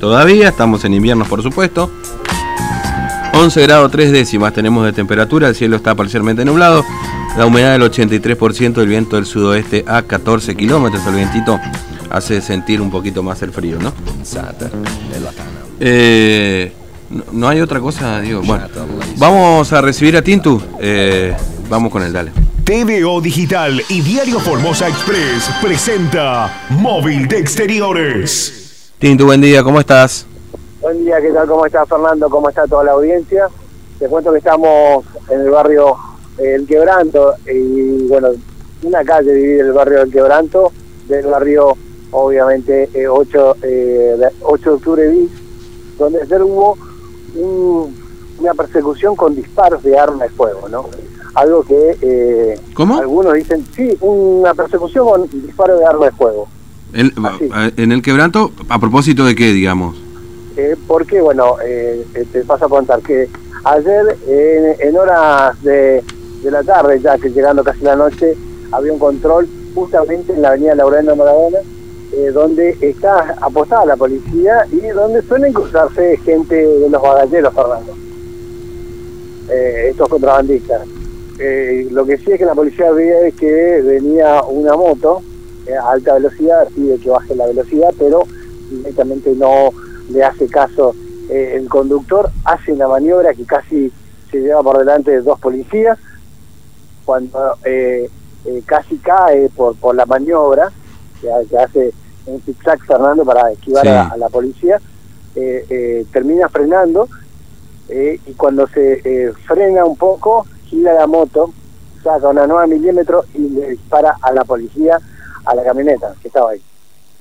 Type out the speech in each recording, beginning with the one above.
todavía, estamos en invierno por supuesto. 11 grados 3 décimas tenemos de temperatura, el cielo está parcialmente nublado, la humedad del 83%, el viento del sudoeste a 14 kilómetros, el vientito hace sentir un poquito más el frío, ¿no? Eh, no, hay otra cosa, digo. Bueno, vamos a recibir a Tintu. Eh, vamos con el dale. TVO Digital y Diario Formosa Express presenta Móvil de Exteriores. Tintu, buen día, ¿cómo estás? Buen día, ¿qué tal? ¿Cómo está Fernando? ¿Cómo está toda la audiencia? Te cuento que estamos en el barrio El Quebranto y bueno, una calle divide el barrio El Quebranto del barrio obviamente 8, eh, 8 eh, de octubre bis, donde ayer hubo una persecución con disparos de arma de fuego, ¿no? Algo que eh, algunos dicen, sí, una persecución con disparos de arma de fuego. ¿En el quebranto, a propósito de qué, digamos? Eh, porque, bueno, eh, te paso a contar que ayer en, horas de, de, la tarde, ya que llegando casi la noche, había un control justamente en la avenida Laureano Maradona, eh, donde está apostada la policía y donde suelen cruzarse gente de los bagalleros, Fernando. Eh, estos contrabandistas. Eh, lo que sí es que la policía ve que venía una moto a alta velocidad, pide que baje la velocidad, pero directamente no le hace caso el conductor, hace una maniobra que casi se lleva por delante de dos policías, cuando casi cae por, por la maniobra, que, hace un zigzag Fernando para esquivar a, la policía, eh, eh, termina frenando eh, y cuando se frena un poco, gira la moto, saca una 9 milímetros y le dispara a la policía, a la camioneta que estaba ahí.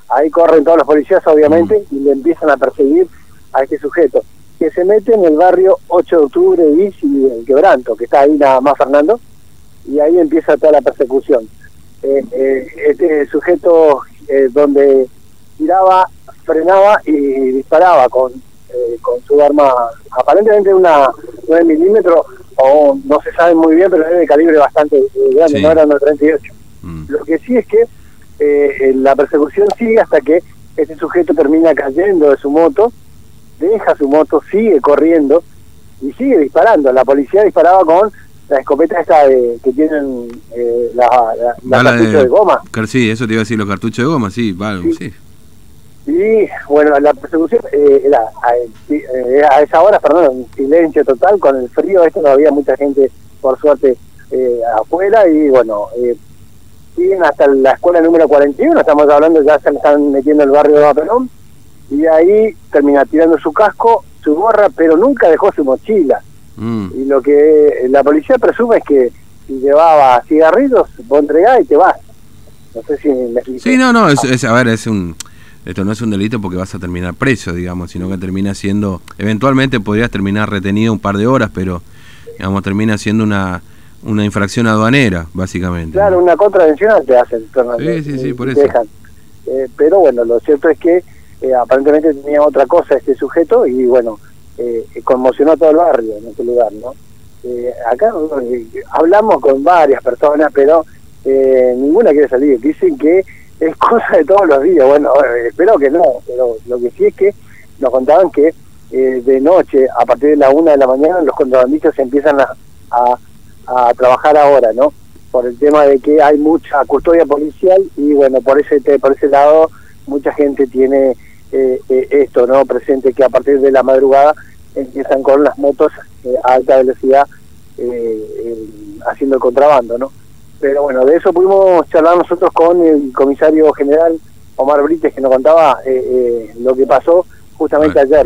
Ahí corren todos los policías, obviamente, mm. y le empiezan a perseguir a este sujeto, que se mete en el barrio 8 de octubre, y el Quebranto, que está ahí nada más, Fernando, y ahí empieza toda la persecución. este sujeto eh, donde tiraba, frenaba y disparaba con, eh, con su arma, aparentemente una 9 milímetros, o no se sabe muy bien, pero es de calibre bastante eh, grande, no era una 38. Mm. Lo que sí es que la persecución sigue hasta que este sujeto termina cayendo de su moto, deja su moto, sigue corriendo y sigue disparando. La policía disparaba con la escopeta esta de, que tienen eh, la, la, cartucho de, goma. Sí, eso te iba a decir, los cartuchos de goma, sí, vale, sí. Y bueno, la persecución eh, era eh, a, esa hora, perdón, un silencio total, con el frío, esto no había mucha gente, por suerte, eh, afuera, y bueno, eh, siguen hasta la escuela número 41, estamos hablando, ya se están metiendo el barrio de Baperón, y ahí termina tirando su casco, su gorra, pero nunca dejó su mochila Mm. Y lo que la policía presume es que si llevaba cigarrillos, vos entregás y te vas. No sé si me Sí, no, no, es, a ver, es un... Esto no es un delito porque vas a terminar preso, digamos, sino que termina siendo... Eventualmente podrías terminar retenido un par de horas, pero, digamos, termina siendo una una infracción aduanera, básicamente. Claro, una contravención te hacen. Sí, sí, sí, por eso. Eh, pero bueno, lo cierto es que eh, aparentemente tenía otra cosa este sujeto y bueno, eh, conmocionó a todo el barrio en ese lugar, ¿no? Eh, acá eh, hablamos con varias personas, pero eh, ninguna quiere salir. Dicen que es cosa de todos los días. Bueno, espero que no, pero lo que sí es que nos contaban que de noche, a partir de la una de la mañana, los contrabandistas empiezan a, a, trabajar ahora, ¿no? Por el tema de que hay mucha custodia policial y bueno, por ese, por ese lado mucha gente tiene esto, ¿no? Presente que a partir de la madrugada empiezan con las motos eh, a alta velocidad eh, haciendo el contrabando, ¿no? Pero bueno, de eso pudimos charlar nosotros con el comisario general Omar Brites, que nos contaba eh, lo que pasó justamente ayer.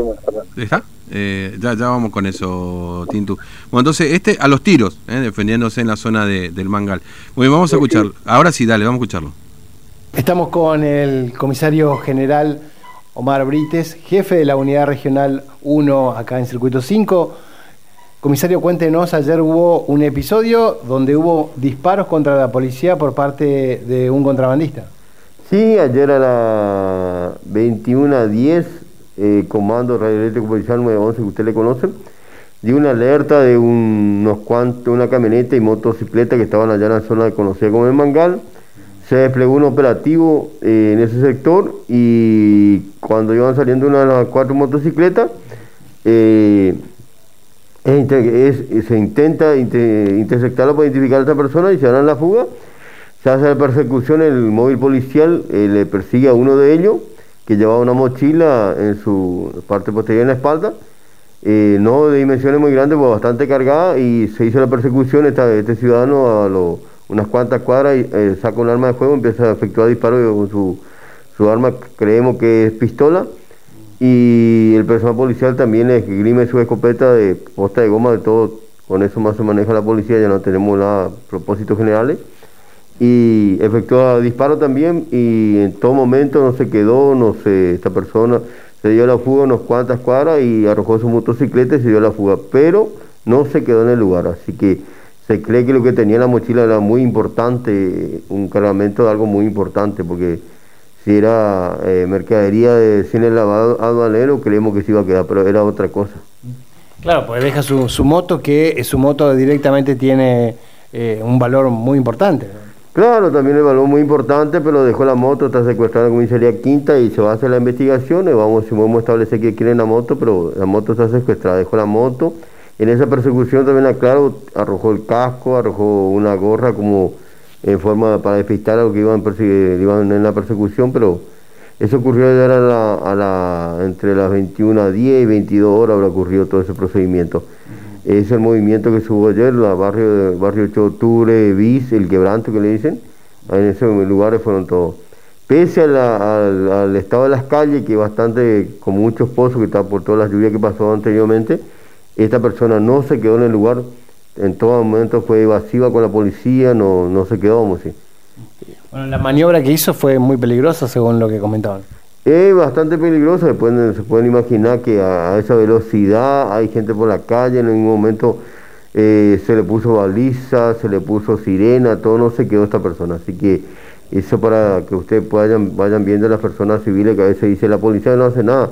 ¿Está? ya, ya vamos con eso, Tintu. Bueno, entonces, este a los tiros, defendiéndose en la zona del Mangal. Muy bien, vamos a escuchar. Ahora sí, dale, vamos a escucharlo. Estamos con el comisario general Omar Brites, jefe de la unidad regional 1 acá en Circuito 5. Comisario, cuéntenos, ayer hubo un episodio donde hubo disparos contra la policía por parte de un contrabandista. Sí, ayer a las 21.10, eh, Comando Radioeléctrico Policial 911, que usted le conoce, dio una alerta de unos cuantos, una camioneta y motocicleta que estaban allá en la zona conocida como el Mangal se desplegó un operativo eh, en ese sector y cuando iban saliendo una de las cuatro motocicletas, eh, se intenta interceptarlo para identificar a esta persona y se dan la fuga. Se hace la persecución, el móvil policial eh, le persigue a uno de ellos que llevaba una mochila en su parte posterior en la espalda, no de dimensiones muy grandes, pero bastante cargada, y se hizo la persecución, este ciudadano a los unas cuantas cuadras eh, saca un arma de juego, empieza a efectuar disparos con su, su arma, creemos que es pistola, y el personal policial también esgrime su escopeta de posta de goma, de todo, con eso más se maneja la policía, ya no tenemos nada, propósitos generales, y efectúa disparos también, y en todo momento no se quedó, no sé, esta persona se dio la fuga unas cuantas cuadras y arrojó su motocicleta y se dio la fuga, pero no se quedó en el lugar, así que se cree que lo que tenía en la mochila era muy importante, un cargamento de algo muy importante, porque si era eh, mercadería de cine lavado aduanero, creemos que se iba a quedar, pero era otra cosa. Claro, pues deja su, su moto, que su moto directamente tiene eh, un valor muy importante. Claro, también el valor muy importante, pero dejó la moto, está secuestrada en comisaría quinta y se va a hacer la investigación, y vamos, vamos a establecer que quieren la moto, pero la moto está secuestrada, dejó la moto en esa persecución también, aclaro, arrojó el casco, arrojó una gorra como en forma para despistar a los que iban, iban en la persecución, pero eso ocurrió ayer a la, entre las 21 a 10 y 22 horas habrá ocurrido todo ese procedimiento. Es el movimiento que subo ayer, la barrio, barrio 8 de octubre, BIS, el quebranto que le dicen, en esos lugares fueron todos. Pese al, estado de las calles, que bastante, con muchos pozos, que está por todas las lluvias que pasó anteriormente, esta persona no se quedó en el lugar, en todo momento fue evasiva con la policía, no, no se quedó, Bueno, la maniobra que hizo fue muy peligrosa, según lo que comentaban. Es bastante peligrosa, se pueden, se pueden imaginar que a, esa velocidad hay gente por la calle, en ningún momento eh, se le puso baliza, se le puso sirena, todo no se quedó esta persona. Así que eso para que ustedes vayan, vayan viendo a las personas civiles que a veces dice la policía no hace nada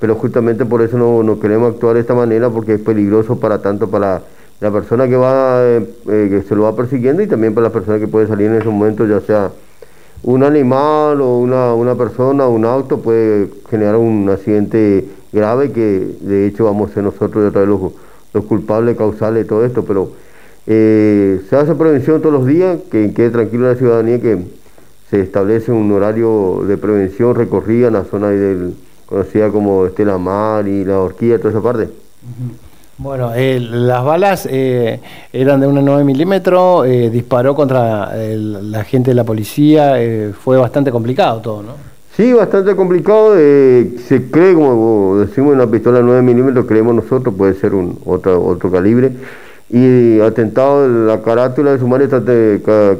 pero justamente por eso no, queremos actuar de esta manera porque es peligroso para tanto para la persona que va eh, eh, que se lo va persiguiendo y también para la persona que puede salir en ese momento ya sea un animal o una, una persona un auto puede generar un accidente grave que de hecho vamos a ser nosotros de los, los culpables causales de todo esto pero eh, se hace prevención todos los días que quede tranquilo la ciudadanía que se establece un horario de prevención recorrida en la zona del conocida como Estela Mar y la Horquilla, toda esa parte. Bueno, eh, las balas eh, eran de una 9 milímetros, eh, disparó contra la gente de la policía, fue bastante complicado todo, ¿no? Sí, bastante complicado, se cree, como decimos, una pistola 9 milímetros, creemos nosotros, puede ser un otro, otro calibre, y atentado, la carátula de sumario está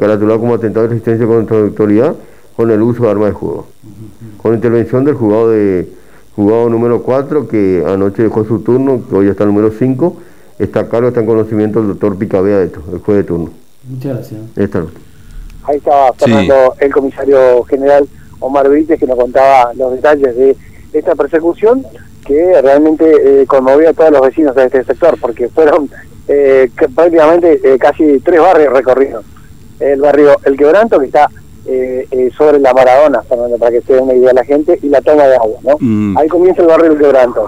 caratulada como atentado de resistencia contra la autoridad con el uso de armas de juego con intervención del juzgado de juzgado número 4 que anoche dejó su turno, que hoy está el número 5, está a cargo, está en conocimiento del doctor Picabea, el juez de turno. Muchas gracias. Ahí estaba Fernando, el comisario general Omar Benítez, que nos contaba los detalles de esta persecución que realmente eh, conmovió a todos los vecinos de este sector, porque fueron eh, prácticamente eh, casi tres barrios recorridos. El barrio El Quebranto, que está eh, eh, sobre la Maradona, para que se dé una idea la gente, y la toma de agua, ¿no? Mm. Ahí comienza el barrio del quebranto.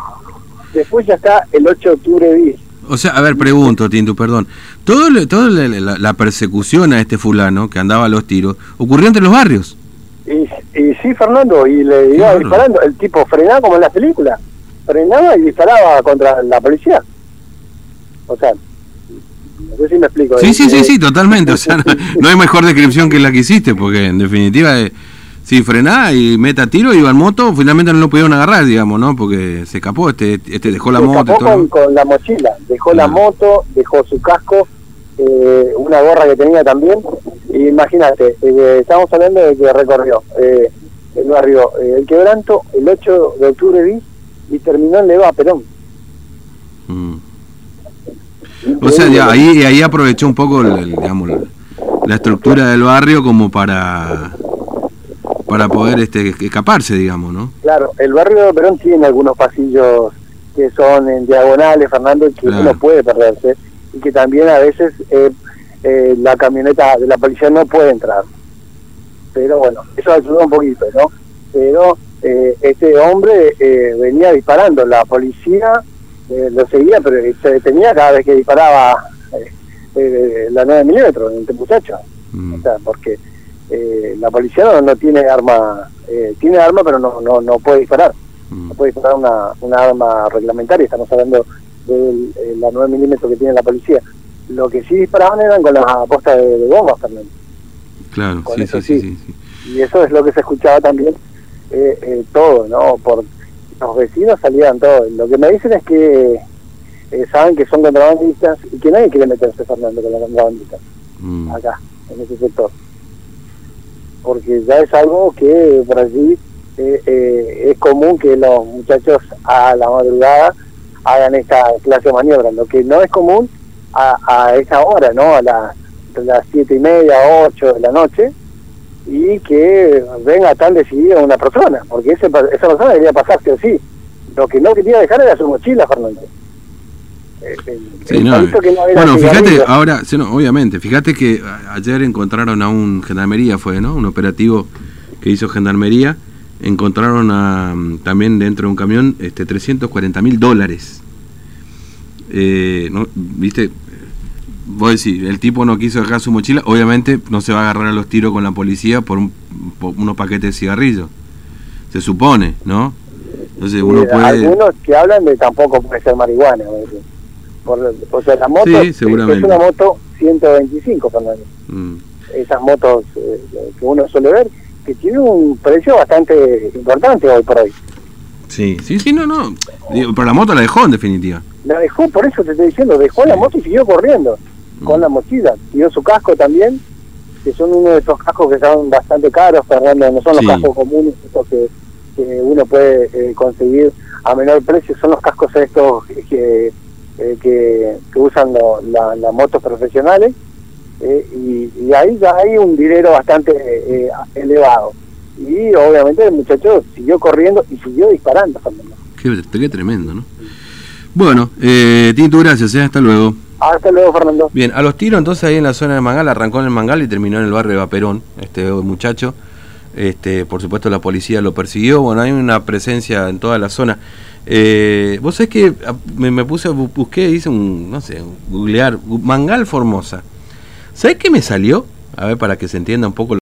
Después ya está el 8 de octubre bis. O sea, a ver, pregunto, Tinto, perdón. Toda todo la, persecución a este fulano que andaba a los tiros ocurrió entre los barrios. Y, sí, Fernando, y le iba disparando. El tipo frenaba como en las películas. Frenaba y disparaba contra la policía. O sea, no sé si me explico. Sí, sí, sí, sí, totalmente. O sea, no, hay mejor descripción que la que hiciste, porque en definitiva, eh, si frenaba y meta tiro, iba en moto, finalmente no lo pudieron agarrar, digamos, ¿no? Porque se escapó, este, este dejó la moto. Escapó con, la mochila, dejó la moto, dejó su casco, eh, una gorra que tenía también. Y imagínate, eh, estamos hablando de que recorrió el barrio El Quebranto el 8 de octubre y terminó en Leva Perón. Mm. O sea, ahí, ahí aprovechó un poco digamos, la estructura del barrio como para para poder este, escaparse, digamos, ¿no? Claro, el barrio de Perón tiene algunos pasillos que son en diagonales, Fernando, que uno puede perderse y que también a veces eh, eh, la camioneta de la policía no puede entrar. pero bueno, eso ayudó un poquito, ¿no? Pero eh, este hombre eh, venía disparando, la policía eh, lo seguía, pero se detenía cada vez que disparaba la 9 milímetros este muchacho. Mm. O sea, porque la policía no, no tiene arma, tiene arma, pero no, no, no puede disparar. Mm. No puede disparar una, una arma reglamentaria, estamos hablando de la 9 milímetros que tiene la policía. Lo que sí disparaban eran con las apostas de, de bombas también. Claro, Con sí, eso sí, sí, sí. sí, sí. y eso es lo que se escuchaba también eh, eh, todo, ¿no? Por los vecinos salían todos. Lo que me dicen es que eh, saben que son contrabandistas y que nadie quiere meterse, Fernando, con los contrabandistas Mm. acá, en ese sector. Porque ya es algo que por allí eh, eh, es común que los muchachos a la madrugada hagan esta clase de maniobras. Lo que no es común a, a esa hora, ¿no? A las, a las siete y media, ocho de la noche, y que venga tan decidida una persona, porque ese, esa persona debería pasarse así. Lo que no quería dejar era su mochila, Fernando. Eh, Sí, no, no era bueno, fíjate, ahora, sí, no, obviamente, fíjate que ayer encontraron a un gendarmería, fue, ¿no? Un operativo que hizo gendarmería, encontraron a, mm, también dentro de un camión este 340 mil dólares. Eh, ¿no? ¿Viste? Vos decís, el tipo no quiso dejar su mochila, obviamente no se va a agarrar a los tiros con la policía por, un- por unos paquetes de cigarrillos. Se supone, ¿no? Entonces uno puede... Algunos que hablan de tampoco puede ser marihuana. Por, o sea, la moto Sí, es- seguramente. es una moto 125, Fernando. Mm. Esas motos eh, que uno suele ver, que tiene un precio bastante importante hoy por hoy. Sí, sí, sí, no, no. Pero la moto la dejó en definitiva. La dejó, por eso te estoy diciendo, dejó la moto y siguió corriendo con Mm. la mochila. Dio su casco también, que son uno de esos cascos que son bastante caros, Fernando, no son los Sí. cascos comunes, estos que, que uno puede eh, conseguir a menor precio, son los cascos estos que, eh, que, que usan la- las motos profesionales, eh, y, y ahí ya hay un dinero bastante eh, elevado. Y obviamente el muchacho siguió corriendo y siguió disparando, Fernando. Qué, qué tremendo, ¿no? Bueno, eh, Tinto, gracias, eh, hasta luego. Hasta luego, Fernando. Bien, a los tiros entonces ahí en la zona de Mangal, arrancó en el Mangal y terminó en el barrio de Vaperón, este muchacho. Este, por supuesto la policía lo persiguió, bueno, hay una presencia en toda la zona. Eh, Vos sabés que a- me, puse, bu- busqué, hice un, no sé, googlear, Mangal Formosa. ¿Sabés qué me salió? A ver, para que se entienda un poco